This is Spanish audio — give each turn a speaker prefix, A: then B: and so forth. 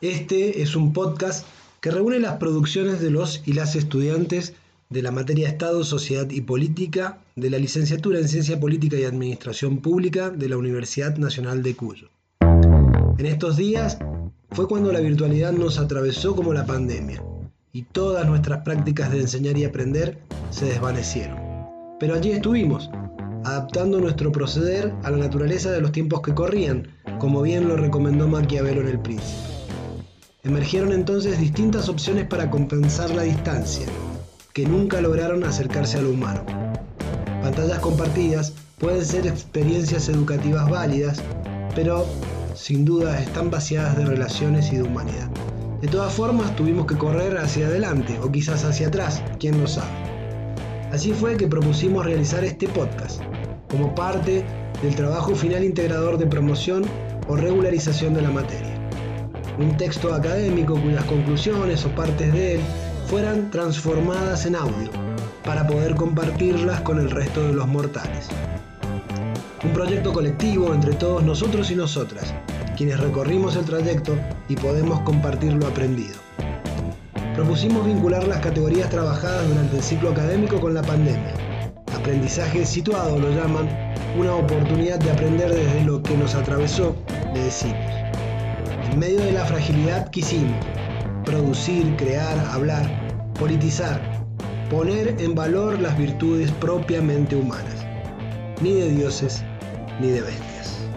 A: Este es un podcast que reúne las producciones de los y las estudiantes de la materia Estado, Sociedad y Política de la licenciatura en Ciencia Política y Administración Pública de la Universidad Nacional de Cuyo. En estos días fue cuando la virtualidad nos atravesó como la pandemia y todas nuestras prácticas de enseñar y aprender se desvanecieron. Pero allí estuvimos, adaptando nuestro proceder a la naturaleza de los tiempos que corrían, como bien lo recomendó Maquiavelo en El Príncipe. Emergieron entonces distintas opciones para compensar la distancia, que nunca lograron acercarse a lo humano. Pantallas compartidas pueden ser experiencias educativas válidas, pero sin duda están vaciadas de relaciones y de humanidad. De todas formas, tuvimos que correr hacia adelante o quizás hacia atrás, quién lo sabe. Así fue que propusimos realizar este podcast, como parte del trabajo final integrador de promoción o regularización de la materia un texto académico cuyas conclusiones o partes de él fueran transformadas en audio para poder compartirlas con el resto de los mortales. Un proyecto colectivo entre todos nosotros y nosotras, quienes recorrimos el trayecto y podemos compartir lo aprendido. Propusimos vincular las categorías trabajadas durante el ciclo académico con la pandemia. Aprendizaje situado lo llaman, una oportunidad de aprender desde lo que nos atravesó, le decimos. En medio de la fragilidad quisimos producir, crear, hablar, politizar, poner en valor las virtudes propiamente humanas, ni de dioses ni de bestias.